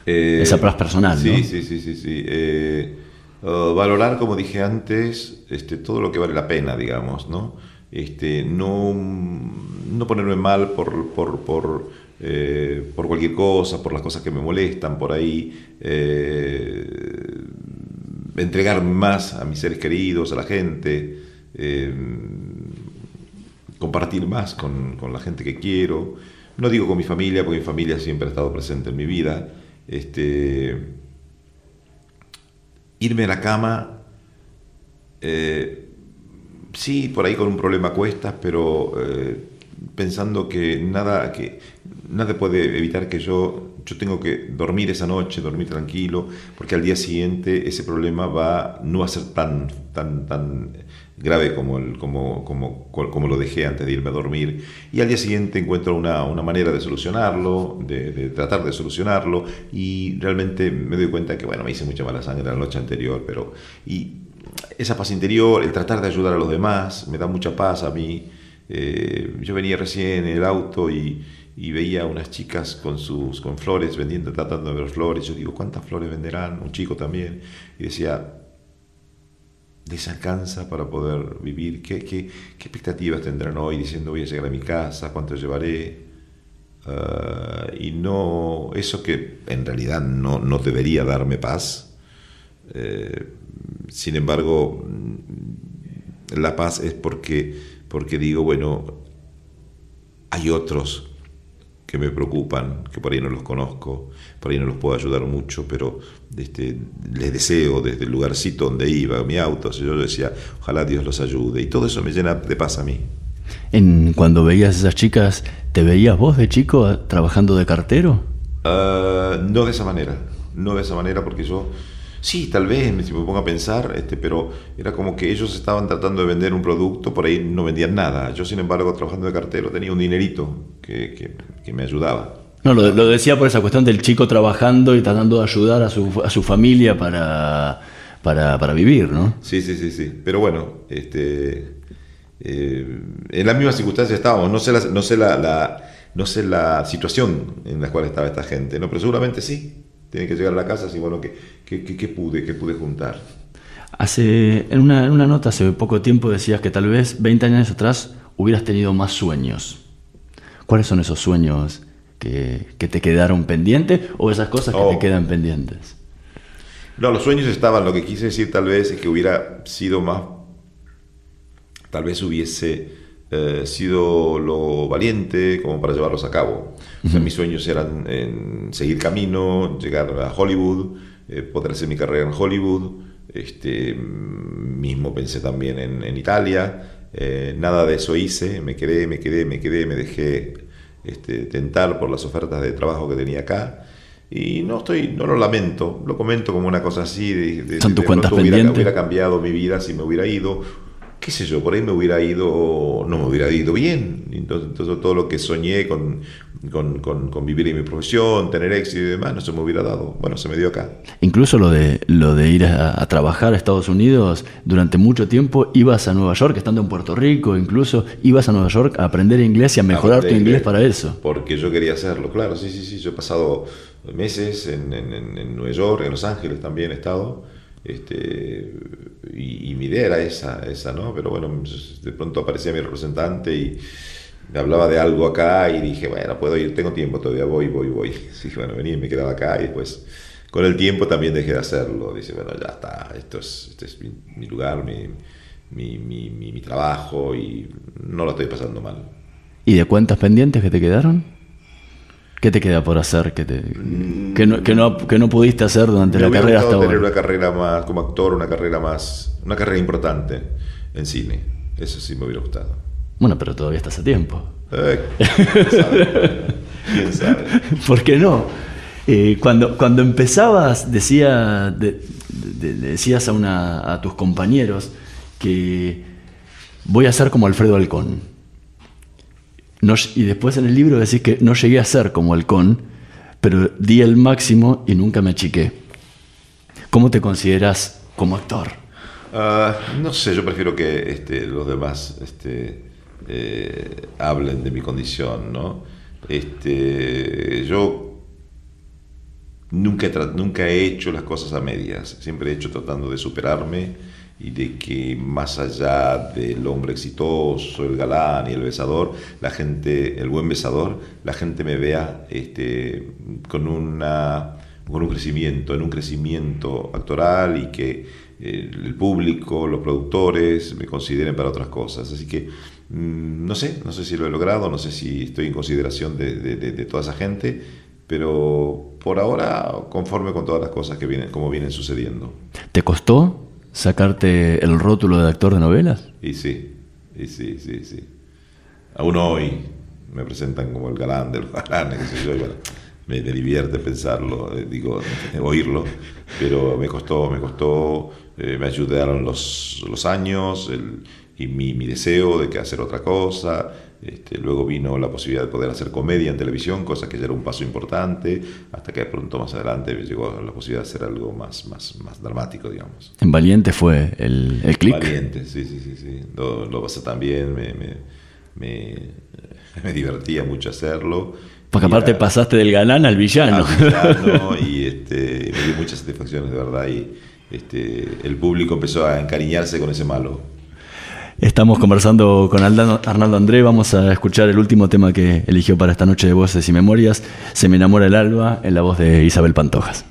Eh, esa paz personal, sí, ¿no? Sí, sí, sí, sí. Eh, uh, valorar, como dije antes, este, todo lo que vale la pena, digamos, ¿no? Este, no, no ponerme mal por, por, por, eh, por cualquier cosa, por las cosas que me molestan por ahí, eh, entregar más a mis seres queridos, a la gente, eh, compartir más con, con la gente que quiero. No digo con mi familia, porque mi familia siempre ha estado presente en mi vida. Este, irme a la cama, eh, sí, por ahí con un problema a cuestas, pero eh, pensando que nada, que nada puede evitar que yo, yo tengo que dormir esa noche, dormir tranquilo, porque al día siguiente ese problema va no a ser tan, tan grave como, el, como, como, como lo dejé antes de irme a dormir. Y al día siguiente encuentro una, una manera de solucionarlo, de, tratar de solucionarlo, y realmente me doy cuenta que, bueno, me hice mucha mala sangre la noche anterior, pero... Y esa paz interior, el tratar de ayudar a los demás, me da mucha paz a mí. Eh, yo venía recién en el auto y, y veía unas chicas con sus con flores vendiendo, tratando de ver flores. Yo digo, ¿cuántas flores venderán? Un chico también. Y decía, ¿les alcanza para poder vivir? ¿Qué, qué, qué expectativas tendrán hoy diciendo voy a llegar a mi casa? ¿Cuánto llevaré? Uh, y no, eso que en realidad no, no debería darme paz. Eh, sin embargo, la paz es porque, porque digo, bueno, hay otros que me preocupan, que por ahí no los conozco, por ahí no los puedo ayudar mucho, pero este, les deseo desde el lugarcito donde iba, mi auto, yo decía, ojalá Dios los ayude, y todo eso me llena de paz a mí. En, cuando veías a esas chicas, ¿te veías vos de chico trabajando de cartero? Ah, no de esa manera, no de esa manera porque yo, sí, tal vez, me- si me pongo a pensar, este, pero era como que ellos estaban tratando de vender un producto, por ahí no vendían nada. Yo, sin embargo, trabajando de cartero tenía un dinerito que, que- que me ayudaba. No, lo, lo decía por esa cuestión del chico trabajando y tratando de ayudar a su, a su familia para, para, para vivir, ¿no? Sí, sí, sí, sí. Pero bueno, este, eh, en las mismas circunstancias estábamos. No sé, la, no, sé la, la- no sé la situación en la cual estaba esta gente, ¿no? pero seguramente sí. Tienen que llegar a la casa así, bueno, ¿qué, qué, qué- qué pude, qué pude juntar? Hace, en, una, en una nota hace poco tiempo decías que tal vez 20 años atrás hubieras tenido más sueños. ¿Cuáles son esos sueños que, que te quedaron pendientes o esas cosas que Oh. te quedan pendientes? No, los sueños estaban. Lo que quise decir tal vez es que hubiera sido más. Tal vez hubiese eh, sido lo valiente como para llevarlos a cabo. O sea, mis sueños eran en seguir camino, llegar a Hollywood, eh, poder hacer mi carrera en Hollywood. Este, mismo pensé también en, en Italia. Eh, nada de eso hice. Me quedé, me quedé, me quedé, me dejé este, tentar por las ofertas de trabajo que tenía acá. Y no estoy, no lo lamento, lo comento como una cosa así. De, de- pronto hubiera, hubiera cambiado mi vida si me hubiera ido. Qué sé yo, por ahí me hubiera ido, no me hubiera ido bien. Entonces, entonces todo lo que soñé con, con, con- con vivir en mi profesión, tener éxito y demás, no se me hubiera dado. Bueno, se me dio acá. Incluso lo de, lo de ir a, a trabajar a Estados Unidos, durante mucho tiempo ibas a Nueva York, estando en Puerto Rico, incluso ibas a Nueva York a aprender inglés y a mejorar tu Aprender inglés para eso. Porque yo quería hacerlo, claro, sí, sí, sí. Yo he pasado meses en- en- en Nueva York, en Los Ángeles también he estado. Este, y, mi idea era esa, esa, ¿no? Pero bueno, de pronto aparecía mi representante y me hablaba de algo acá y dije, bueno, puedo ir, tengo tiempo todavía, voy, voy, voy. Sí, bueno, vení, me quedaba acá y después con el tiempo también dejé de hacerlo. Dice, bueno, ya está, esto es, este es mi, lugar, mi, mi- mi trabajo y no lo estoy pasando mal. ¿Y de cuentas pendientes que te quedaron? ¿Qué te queda por hacer que, te, que, no, que, no, que no pudiste hacer durante Me la carrera hasta gustado tener ahora? una carrera más, como actor, una carrera más, una carrera importante en cine. Eso sí me hubiera gustado. Bueno, pero todavía estás a tiempo. Eh, ¿Quién sabe? ¿Quién sabe? ¿Por qué no? Eh, cuando, cuando empezabas, decía, de- de- de- decías a, una, a tus compañeros que voy a ser como Alfredo Halcón. Y después en el libro decís que no llegué a ser como Halcón, pero di el máximo y nunca me achiqué. ¿Cómo te consideras como actor? Ah, no sé, yo prefiero que este, los demás este, eh, hablen de mi condición, ¿no? Este, yo nunca nunca he hecho las cosas a medias, siempre he hecho tratando de superarme y de que más allá del hombre exitoso, el galán y el besador, la gente, el buen besador, la gente me vea este, con una con un crecimiento, en un crecimiento actoral y que eh, el público, los productores me consideren para otras cosas. Así que mm, no sé, no sé si lo he logrado, no sé si estoy en consideración de, de- de- de toda esa gente, pero por ahora conforme con todas las cosas que vienen, como vienen sucediendo. ¿Te costó sacarte el rótulo de actor de novelas? Y sí, y sí, sí, sí. Aún hoy me presentan como el galán de los galanes, qué sé yo, y bueno, me, divierte pensarlo, eh, digo, oírlo, pero me costó, me costó, eh, me ayudaron los, los años y mi, mi deseo de que hacer otra cosa. Este, luego vino la posibilidad de poder hacer comedia en televisión, cosa que ya era un paso importante, hasta que de pronto más adelante llegó la posibilidad de hacer algo más, más, más dramático, digamos. En Valiente fue el, el clic. Valiente, sí, sí, sí, sí. Lo, lo pasé también, me, me, me, me divertía mucho hacerlo. Porque Y aparte a- pasaste del galán al villano. al villano, y este, me dio muchas satisfacciones, de verdad. Y este, el público empezó a encariñarse con ese malo. Estamos conversando con Arnaldo André. Vamos a escuchar el último tema que eligió para esta noche de Voces y Memorias. Se me enamora el alba en la voz de Isabel Pantojas.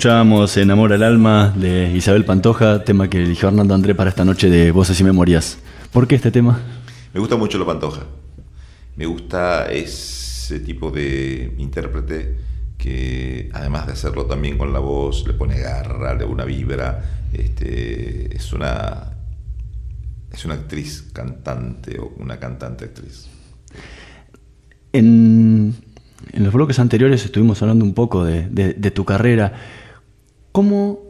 Escuchábamos Enamora el alma de Isabel Pantoja, tema que eligió Hernando André para esta noche de Voces y Memorias. ¿Por qué este tema? Me gusta mucho la Pantoja. Me gusta ese tipo de intérprete que, además de hacerlo también con la voz, le pone garra, le da una vibra. Este, es una es una actriz cantante o una cantante actriz. En, en los bloques anteriores estuvimos hablando un poco de, de- de tu carrera. ¿Cómo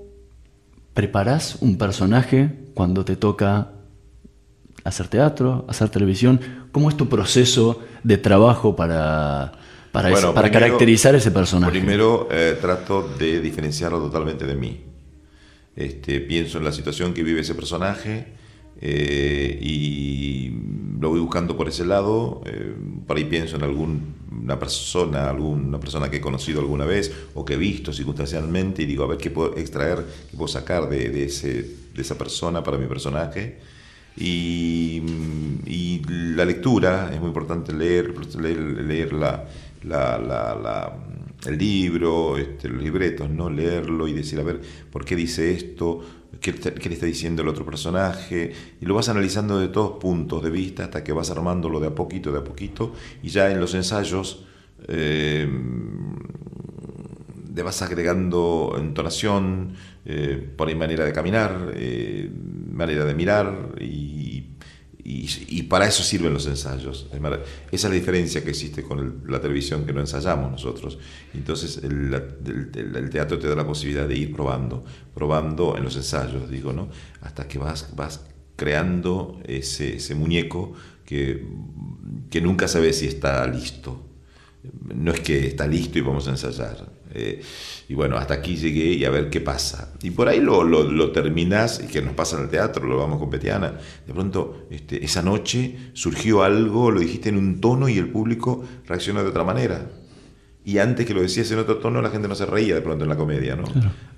preparás un personaje cuando te toca hacer teatro, hacer televisión? ¿Cómo es tu proceso de trabajo para, para, ese- para primero- caracterizar ese personaje? Primero eh, trato de diferenciarlo totalmente de mí. Este, pienso en la situación que vive ese personaje, eh, y lo voy buscando por ese lado. eh, por ahí pienso en alguna persona, alguna persona que he conocido alguna vez o que he visto circunstancialmente y digo, a ver qué puedo extraer, qué puedo sacar de, de ese, de esa persona para mi personaje. Y, y la lectura, es muy importante leer, leer, leer la, la- la- la- el libro, este, los libretos, ¿no? leerlo y decir, a ver, ¿por qué dice esto? ¿Qué, le está diciendo el otro personaje? Y lo vas analizando de todos puntos de vista hasta que vas armándolo de a poquito, de a poquito, y ya en los ensayos eh, le vas agregando entonación, eh, por ahí manera de caminar, eh, manera de mirar y, y- y para eso sirven los ensayos. Esa es la diferencia que existe con el- la televisión que no ensayamos nosotros. Entonces el- el- el teatro te da la posibilidad de ir probando, probando en los ensayos, digo, ¿no? Hasta que vas, vas creando ese, ese muñeco que, que nunca sabes si está listo no es que está listo y vamos a ensayar. Eh, y bueno, hasta aquí llegué y a ver qué pasa. Y por ahí lo, lo, lo y que nos pasa en el teatro, lo vamos con Petiana. De pronto, este, esa noche surgió algo, lo dijiste en un tono y el público reaccionó de otra manera. Y antes que lo decías en otro tono, la gente no se reía de pronto en la comedia, ¿no?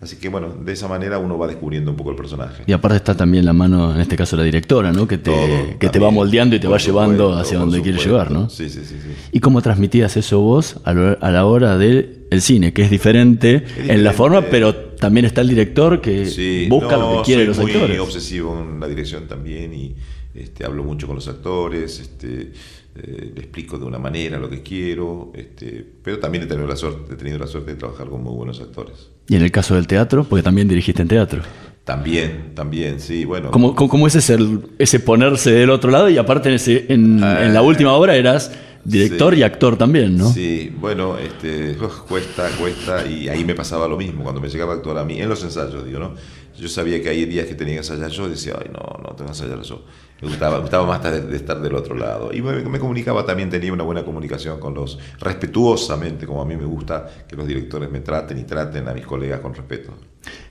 Así que bueno, de esa manera uno va descubriendo un poco el personaje. Y aparte está también la mano, en este caso la directora, ¿no? Que te, Todo, que te va moldeando y te va llevando supuesto, hacia donde quieres llevar, ¿no? Sí, sí, sí, sí. ¿Y cómo transmitías eso vos a, lo- a la hora del el cine? Que es diferente, en la diferente. forma, pero también está el director que Sí, busca no, lo que quieren los soy muy actores. obsesivo en la dirección también y este, hablo mucho con los actores, este, eh, le explico de una manera lo que quiero, este, pero también he tenido, la suerte, he tenido la suerte de trabajar con muy buenos actores. Y en el caso del teatro, porque también dirigiste en teatro. También, también, sí, bueno. ¿Cómo, cómo, es ese, ese ponerse del otro lado? Y aparte en, ese, en, en la última obra eras director Ah. sí. y actor también, ¿no? Sí, bueno, este, cuesta, cuesta, y ahí me pasaba lo mismo, cuando me llegaba a actuar a mí, en los ensayos, digo, ¿no? Yo sabía que hay días que tenía que ensayar yo, y decía, ay, no, no, tengo que ensayar yo. Me gustaba, me gustaba más de, de estar del otro lado. Y me, me comunicaba también, tenía una buena comunicación con los, respetuosamente, como a mí me gusta que los directores me traten y traten a mis colegas con respeto.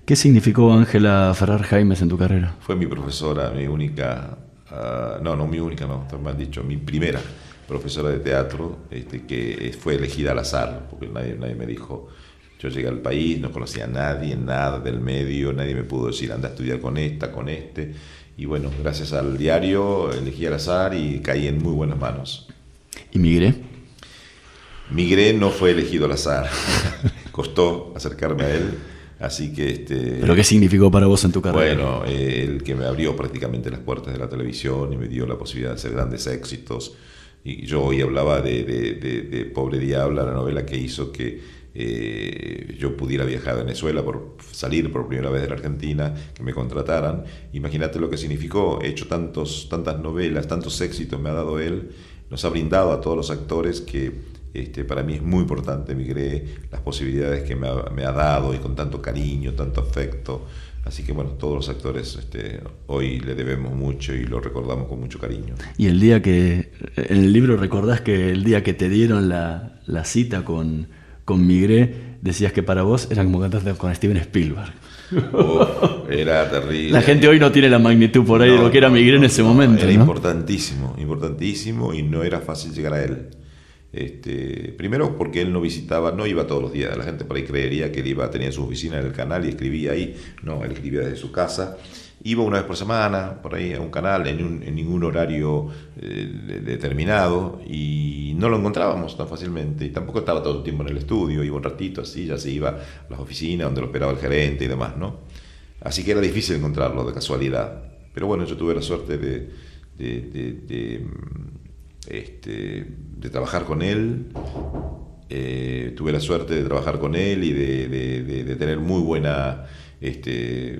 ¿Qué significó Ángela Ferrar Jaimes en tu carrera? Fue mi profesora, mi única, ah, no, no mi única, no, mal dicho, mi primera profesora de teatro, este, que fue elegida al azar, porque nadie, nadie me dijo, yo llegué al país, no conocía a nadie, nada del medio, nadie me pudo decir, anda a estudiar con esta, con este, y bueno, gracias al diario elegí al azar y caí en muy buenas manos. ¿Y migré? Migré no fue elegido al azar, costó acercarme a él, así que este... ¿Pero qué significó para vos en tu carrera? Bueno, eh, el que me abrió prácticamente las puertas de la televisión y me dio la posibilidad de hacer grandes éxitos. Y yo hoy hablaba de, de- de- de Pobre Diabla, la novela que hizo que eh, yo pudiera viajar a Venezuela por salir por primera vez de la Argentina, que me contrataran. Imagínate lo que significó. He hecho tantos, tantas novelas, tantos éxitos me ha dado él. Nos ha brindado a todos los actores que este, para mí es muy importante, Migré, las posibilidades que me ha, me ha dado y con tanto cariño, tanto afecto. Así que bueno, todos los actores este, hoy le debemos mucho y lo recordamos con mucho cariño. Y el día que, en el libro recordás que el día que te dieron la, la cita con, con Migré, decías que para vos era como cantaste con Steven Spielberg. Uf, era terrible. La gente hoy no tiene la magnitud por ahí de lo que era no, Migré en ese momento. Era importantísimo, importantísimo y no era fácil llegar a él. Este, primero porque él no visitaba, no iba todos los días. La gente por ahí creería que él iba, tenía su oficina en el canal y escribía ahí. No, él escribía desde su casa. Iba una vez por semana por ahí a un canal en, un- en ningún horario eh, de- determinado y no lo encontrábamos tan fácilmente. Y tampoco estaba todo el tiempo en el estudio, iba un ratito así, ya se iba a las oficinas donde lo esperaba el gerente y demás, ¿no? Así que era difícil encontrarlo de casualidad. Pero bueno, yo tuve la suerte de, de- de- de, este, de trabajar con él. Eh, tuve la suerte de trabajar con él y de, tener muy buena este,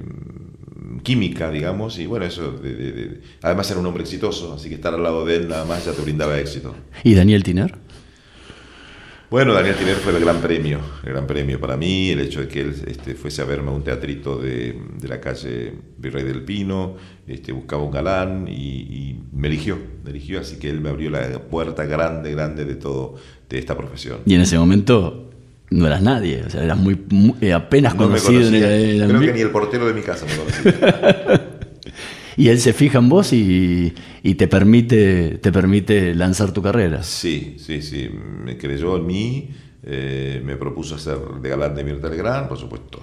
química, digamos. Y bueno, eso. de- de- de- además era un hombre exitoso, así que estar al lado de él nada más ya te brindaba éxito. ¿Y Daniel Tiner? Bueno, Daniel Tiner fue el gran premio, el gran premio para mí, el hecho de que él este, fuese a verme a un teatrito de, de la calle Virrey del Pino, este, buscaba un galán y, y me eligió, me eligió, así que él me abrió la puerta grande, grande de todo, de esta profesión. Y en ese momento no eras nadie, o sea, eras muy, muy- eh, apenas No conocido en el, creo que ni el portero de mi casa me conocía. Y él se fija en vos y, y te, permite, te permite lanzar tu carrera. Sí, sí, sí. Me creyó en mí, eh, me propuso hacer de galán de Mirta Legrand, por supuesto,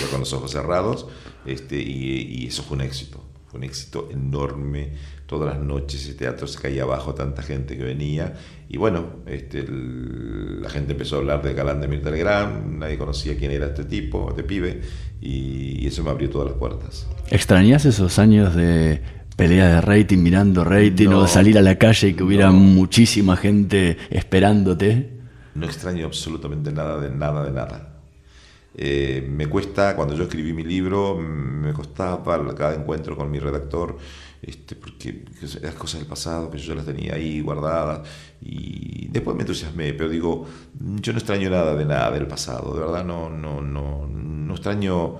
iba con los ojos cerrados, este, y, y eso fue un éxito. Fue un éxito enorme. Todas las noches el teatro se caía abajo, tanta gente que venía. Y bueno, este, el- la gente empezó a hablar de Galán de Mirta Legrand, nadie conocía quién era este tipo, este pibe, y, y eso me abrió todas las puertas. ¿Extrañas esos años de pelea de rating, mirando rating, No. o salir a la calle y que hubiera muchísima gente esperándote? No extraño absolutamente nada de nada de nada. Eh, me cuesta, cuando yo escribí mi libro, mm, me costaba cada encuentro con mi redactor, este, porque las cosas del pasado que yo ya las tenía ahí guardadas y después me entusiasmé, pero digo, yo no extraño nada de nada del pasado, de verdad no, no, no, no extraño.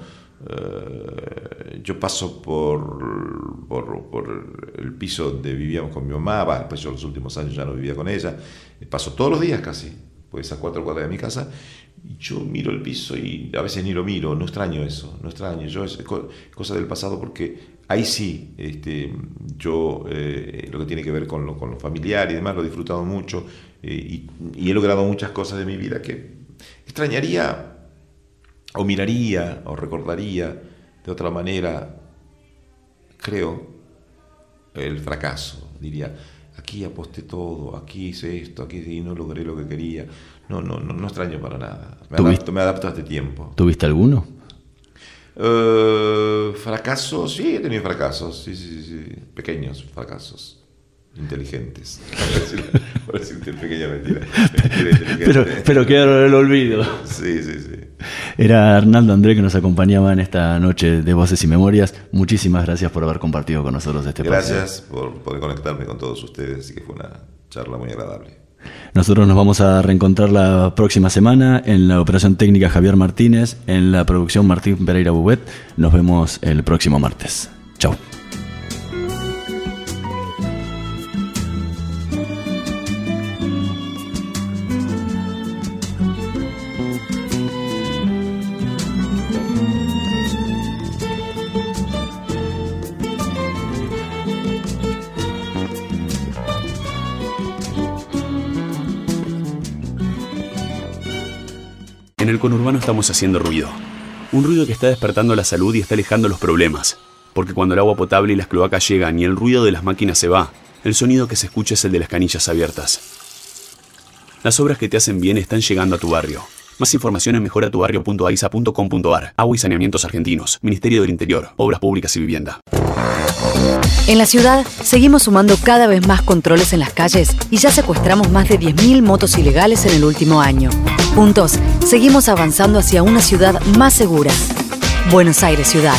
Eh, yo paso por, por, por el piso donde vivíamos con mi mamá, va, después yo los últimos años ya no vivía con ella, eh, paso todos los días casi, pues a cuatro cuadras de mi casa, y yo miro el piso y a veces ni lo miro, no extraño eso, no extraño, yo es co- cosa del pasado porque ahí sí, este, yo eh, lo que tiene que ver con lo, con lo familiar y demás lo he disfrutado mucho eh, y, y he logrado muchas cosas de mi vida que extrañaría o miraría o recordaría de otra manera, creo, el fracaso, diría, aquí aposté todo, aquí hice esto, aquí y no logré lo que quería. No, no, no, no extraño para nada. Me ¿Tuviste- adapto, me adapto a este tiempo. ¿Tuviste alguno? Eh, fracasos, sí, he tenido fracasos, sí, sí, sí, pequeños fracasos. Inteligentes. Por decir- Por decirte pequeña mentira. Pero, pero quedaron en el olvido. Sí, sí, sí. Era Arnaldo André que nos acompañaba en esta noche de Voces y Memorias. Muchísimas gracias por haber compartido con nosotros este paseo. Gracias por poder conectarme con todos ustedes, así que fue una charla muy agradable. Nosotros nos vamos a reencontrar la próxima semana en la operación técnica Javier Martínez, en la producción Martín Pereira Bubet. Nos vemos el próximo martes. Chau. Estamos haciendo ruido. Un ruido que está despertando la salud y está alejando los problemas. Porque cuando el agua potable y las cloacas llegan y el ruido de las máquinas se va, el sonido que se escucha es el de las canillas abiertas. Las obras que te hacen bien están llegando a tu barrio. Más información en mejoratubarrio.aisa.com.ar. Agua y saneamientos argentinos. Ministerio del Interior. Obras públicas y vivienda. En la ciudad seguimos sumando cada vez más controles en las calles y ya secuestramos más de 10.000 motos ilegales en el último año. Juntos, seguimos avanzando hacia una ciudad más segura. Buenos Aires Ciudad.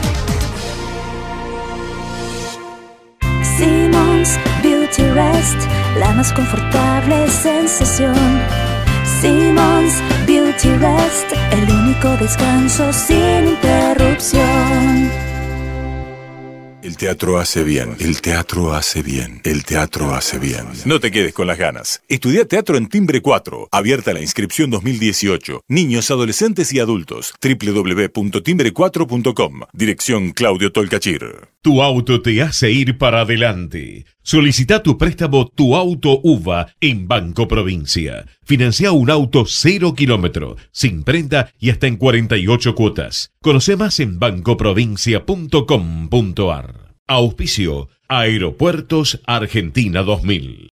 Beauty Rest, la más confortable sensación. Simmons Beauty Rest, el único descanso sin interrupción. El teatro hace bien, el teatro hace bien, el teatro hace bien. No te quedes con las ganas. Estudia teatro en Timbre 4, abierta la inscripción 2018. Niños, adolescentes y adultos. www.timbre4.com. Dirección Claudio Tolcachir. Tu auto te hace ir para adelante. Solicita tu préstamo Tu Auto UVA en Banco Provincia. Financia un auto cero kilómetro, sin prenda y hasta en 48 cuotas. Conoce más en bancoprovincia.com.ar. Auspicio Aeropuertos Argentina 2000.